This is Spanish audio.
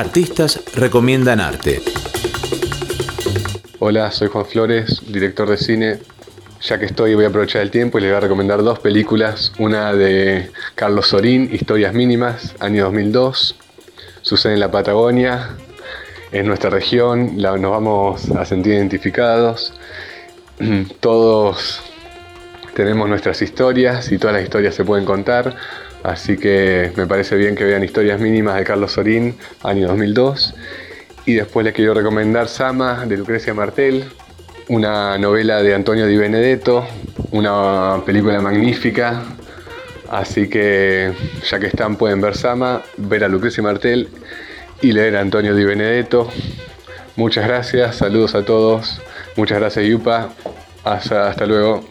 Artistas recomiendan arte. Hola, soy Juan Flores, director de cine. Ya que estoy, voy a aprovechar el tiempo y les voy a recomendar dos películas. Una de Carlos Sorín, Historias Mínimas, año 2002. Sucede en la Patagonia, en nuestra región, nos vamos a sentir identificados. Todos tenemos nuestras historias y todas las historias se pueden contar. Así que me parece bien que vean Historias Mínimas de Carlos Sorín, año 2002. Y después les quiero recomendar Sama de Lucrecia Martel, una novela de Antonio Di Benedetto, una película magnífica. Así que ya que están pueden ver Sama, ver a Lucrecia Martel y leer a Antonio Di Benedetto. Muchas gracias, saludos a todos. Muchas gracias Yupa. hasta, hasta luego.